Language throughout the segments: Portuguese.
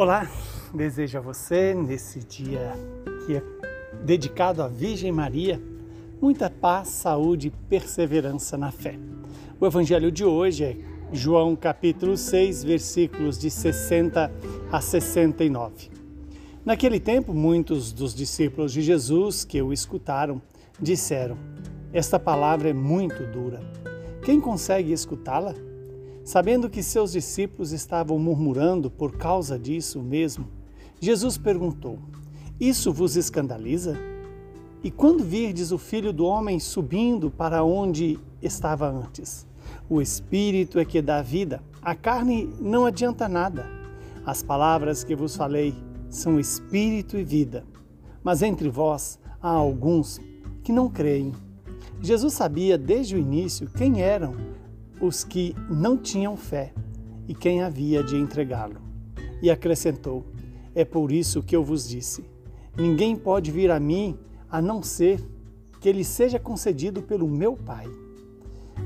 Olá, desejo a você nesse dia que é dedicado à Virgem Maria muita paz, saúde e perseverança na fé. O evangelho de hoje é João capítulo 6, versículos de 60 a 69. Naquele tempo, muitos dos discípulos de Jesus que o escutaram disseram: Esta palavra é muito dura. Quem consegue escutá-la? Sabendo que seus discípulos estavam murmurando por causa disso mesmo, Jesus perguntou: Isso vos escandaliza? E quando virdes o filho do homem subindo para onde estava antes? O espírito é que dá vida, a carne não adianta nada. As palavras que vos falei são espírito e vida. Mas entre vós há alguns que não creem. Jesus sabia desde o início quem eram os que não tinham fé e quem havia de entregá-lo. E acrescentou: É por isso que eu vos disse: Ninguém pode vir a mim a não ser que ele seja concedido pelo meu Pai.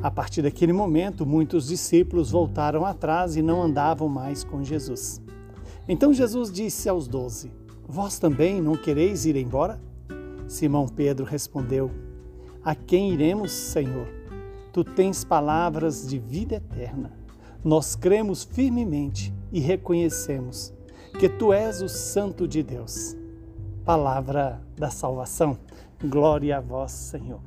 A partir daquele momento, muitos discípulos voltaram atrás e não andavam mais com Jesus. Então Jesus disse aos doze: Vós também não quereis ir embora? Simão Pedro respondeu: A quem iremos, Senhor? Tu tens palavras de vida eterna. Nós cremos firmemente e reconhecemos que Tu és o Santo de Deus. Palavra da salvação. Glória a vós, Senhor.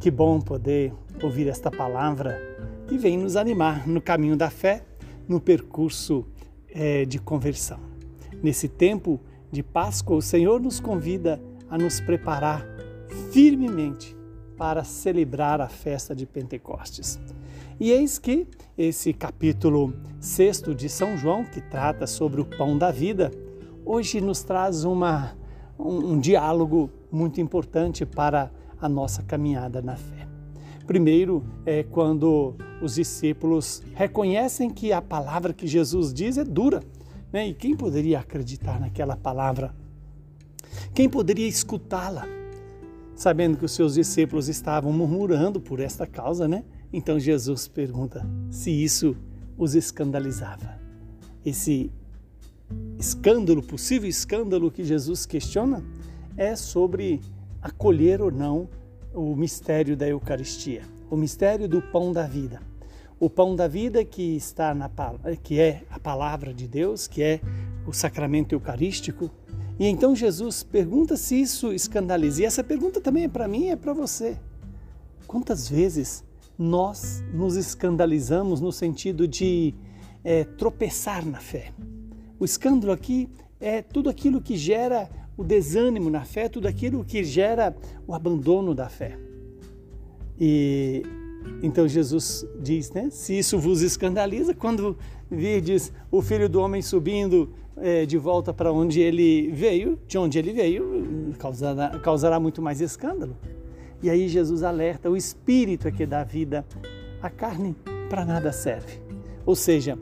Que bom poder ouvir esta palavra que vem nos animar no caminho da fé, no percurso é, de conversão. Nesse tempo de Páscoa, o Senhor nos convida a nos preparar firmemente para celebrar a festa de Pentecostes. E eis que esse capítulo 6 de São João, que trata sobre o pão da vida, hoje nos traz uma, um, um diálogo muito importante para a nossa caminhada na fé. Primeiro, é quando os discípulos reconhecem que a palavra que Jesus diz é dura. Né? E quem poderia acreditar naquela palavra? Quem poderia escutá-la? Sabendo que os seus discípulos estavam murmurando por esta causa, né? Então Jesus pergunta se isso os escandalizava. Esse escândalo, possível escândalo que Jesus questiona, é sobre acolher ou não o mistério da Eucaristia, o mistério do pão da vida. O pão da vida que está na que é a palavra de Deus, que é o sacramento eucarístico, e então Jesus pergunta se isso escandaliza. E essa pergunta também é para mim e é para você. Quantas vezes nós nos escandalizamos no sentido de é, tropeçar na fé? O escândalo aqui é tudo aquilo que gera o desânimo na fé, tudo aquilo que gera o abandono da fé. E então Jesus diz, né? Se isso vos escandaliza, quando virdes o Filho do Homem subindo é, de volta para onde ele veio, de onde ele veio, causará, causará muito mais escândalo. E aí Jesus alerta: o espírito é que dá vida, a carne para nada serve. Ou seja,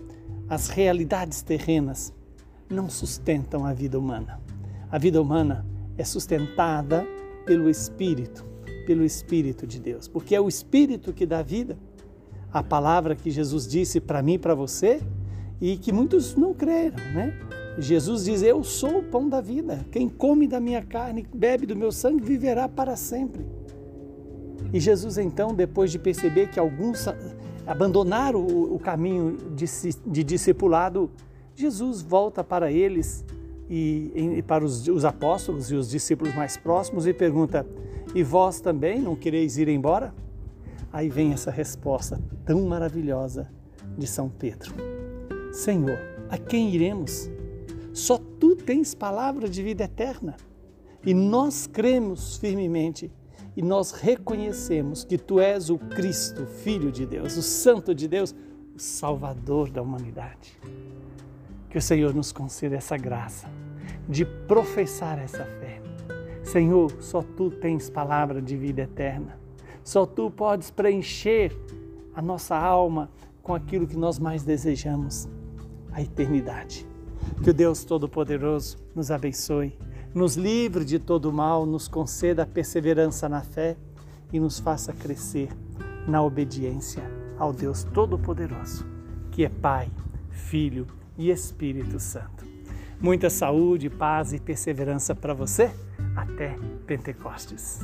as realidades terrenas não sustentam a vida humana. A vida humana é sustentada pelo Espírito, pelo Espírito de Deus, porque é o Espírito que dá vida. A palavra que Jesus disse para mim para você e que muitos não creram, né? Jesus diz: Eu sou o pão da vida. Quem come da minha carne, bebe do meu sangue, viverá para sempre. E Jesus, então, depois de perceber que alguns abandonaram o, caminho de, de, discipulado, Jesus volta para eles e, e para os, os apóstolos e os discípulos mais próximos e pergunta: E vós também não quereis ir embora? Aí vem essa resposta tão maravilhosa de São Pedro: Senhor, a quem iremos? Só tu tens palavra de vida eterna. E nós cremos firmemente e nós reconhecemos que tu és o Cristo, Filho de Deus, o Santo de Deus, o Salvador da humanidade. Que o Senhor nos conceda essa graça de professar essa fé. Senhor, só tu tens palavra de vida eterna. Só tu podes preencher a nossa alma com aquilo que nós mais desejamos, a eternidade. Que o Deus Todo-Poderoso nos abençoe, nos livre de todo mal, nos conceda perseverança na fé e nos faça crescer na obediência ao Deus Todo-Poderoso, que é Pai, Filho e Espírito Santo. Muita saúde, paz e perseverança para você. Até Pentecostes.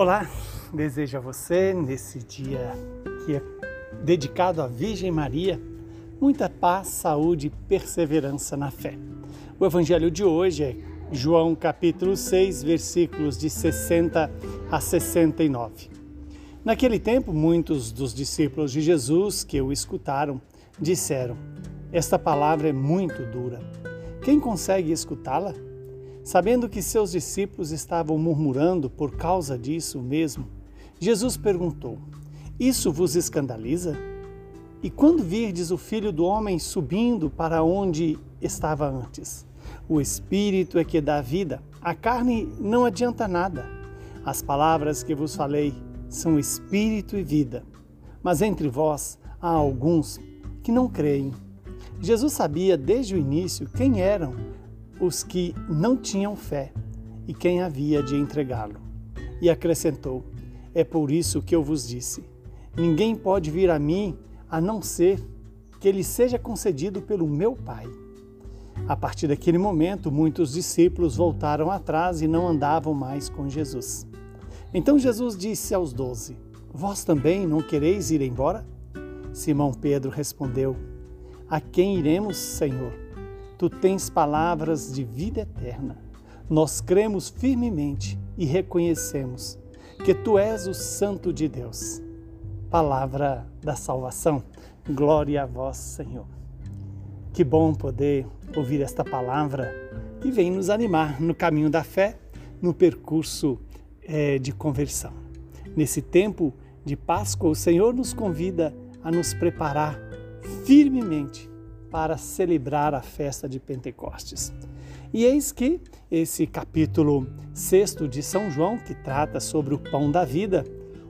Olá, desejo a você nesse dia que é dedicado à Virgem Maria muita paz, saúde e perseverança na fé. O evangelho de hoje é João capítulo 6, versículos de 60 a 69. Naquele tempo, muitos dos discípulos de Jesus que o escutaram disseram: Esta palavra é muito dura. Quem consegue escutá-la? Sabendo que seus discípulos estavam murmurando por causa disso mesmo, Jesus perguntou: Isso vos escandaliza? E quando virdes o filho do homem subindo para onde estava antes? O espírito é que dá vida, a carne não adianta nada. As palavras que vos falei são espírito e vida. Mas entre vós há alguns que não creem. Jesus sabia desde o início quem eram os que não tinham fé e quem havia de entregá-lo. E acrescentou: É por isso que eu vos disse: Ninguém pode vir a mim a não ser que lhe seja concedido pelo meu Pai. A partir daquele momento, muitos discípulos voltaram atrás e não andavam mais com Jesus. Então Jesus disse aos doze: Vós também não quereis ir embora? Simão Pedro respondeu: A quem iremos, Senhor? Tu tens palavras de vida eterna. Nós cremos firmemente e reconhecemos que Tu és o Santo de Deus. Palavra da salvação. Glória a vós, Senhor. Que bom poder ouvir esta palavra que vem nos animar no caminho da fé, no percurso é, de conversão. Nesse tempo de Páscoa, o Senhor nos convida a nos preparar firmemente para celebrar a festa de Pentecostes. E eis que esse capítulo 6 de São João, que trata sobre o pão da vida,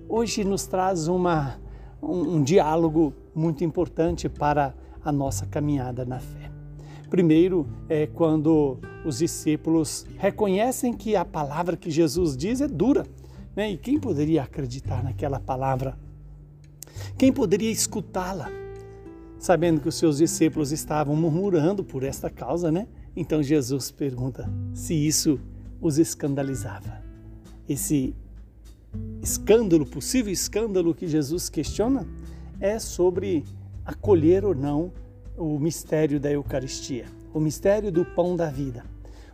hoje nos traz uma, um, um diálogo muito importante para a nossa caminhada na fé. Primeiro, é quando os discípulos reconhecem que a palavra que Jesus diz é dura. Né? E quem poderia acreditar naquela palavra? Quem poderia escutá-la? Sabendo que os seus discípulos estavam murmurando por esta causa, né? Então Jesus pergunta se isso os escandalizava. Esse escândalo, possível escândalo que Jesus questiona, é sobre acolher ou não o mistério da Eucaristia, o mistério do pão da vida.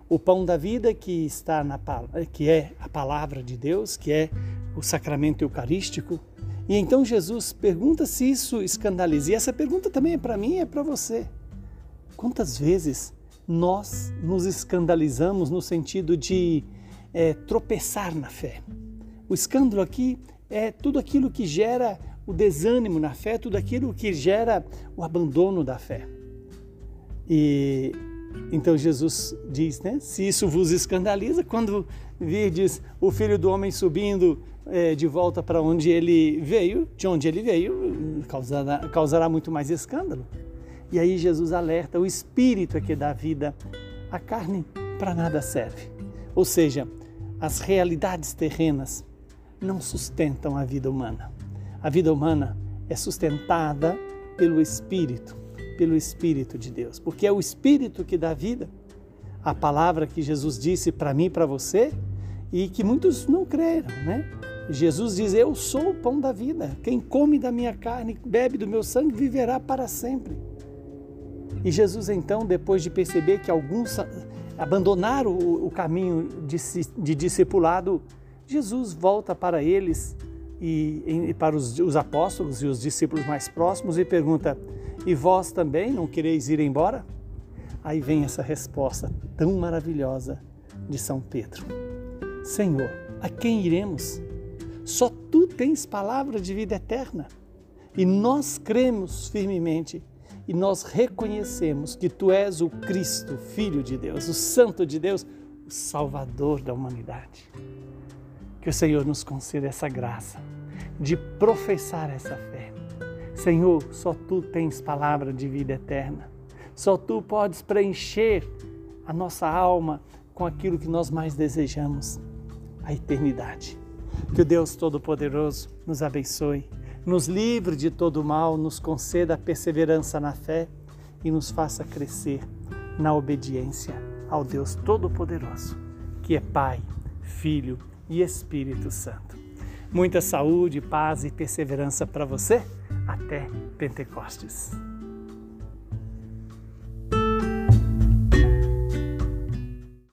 O pão da vida que está na que é a palavra de Deus, que é o sacramento eucarístico, e então Jesus pergunta se isso escandaliza. E essa pergunta também é para mim e é para você. Quantas vezes nós nos escandalizamos no sentido de é, tropeçar na fé? O escândalo aqui é tudo aquilo que gera o desânimo na fé, tudo aquilo que gera o abandono da fé. E então Jesus diz, né? Se isso vos escandaliza, quando virdes o Filho do Homem subindo é, de volta para onde ele veio, de onde ele veio, causará, causará muito mais escândalo. E aí Jesus alerta: o espírito é que dá vida, a carne para nada serve. Ou seja, as realidades terrenas não sustentam a vida humana. A vida humana é sustentada pelo Espírito, pelo Espírito de Deus, porque é o Espírito que dá vida. A palavra que Jesus disse para mim para você e que muitos não creram, né? Jesus diz: Eu sou o pão da vida. Quem come da minha carne, bebe do meu sangue, viverá para sempre. E Jesus, então, depois de perceber que alguns abandonaram o, caminho de, de, discipulado, Jesus volta para eles e, e para os, os apóstolos e os discípulos mais próximos e pergunta: E vós também não quereis ir embora? Aí vem essa resposta tão maravilhosa de São Pedro: Senhor, a quem iremos? Só tu tens palavra de vida eterna. E nós cremos firmemente e nós reconhecemos que tu és o Cristo, Filho de Deus, o Santo de Deus, o Salvador da humanidade. Que o Senhor nos conceda essa graça de professar essa fé. Senhor, só tu tens palavra de vida eterna. Só tu podes preencher a nossa alma com aquilo que nós mais desejamos, a eternidade. Que o Deus Todo-Poderoso nos abençoe, nos livre de todo mal, nos conceda a perseverança na fé e nos faça crescer na obediência ao Deus Todo-Poderoso, que é Pai, Filho e Espírito Santo. Muita saúde, paz e perseverança para você. Até Pentecostes.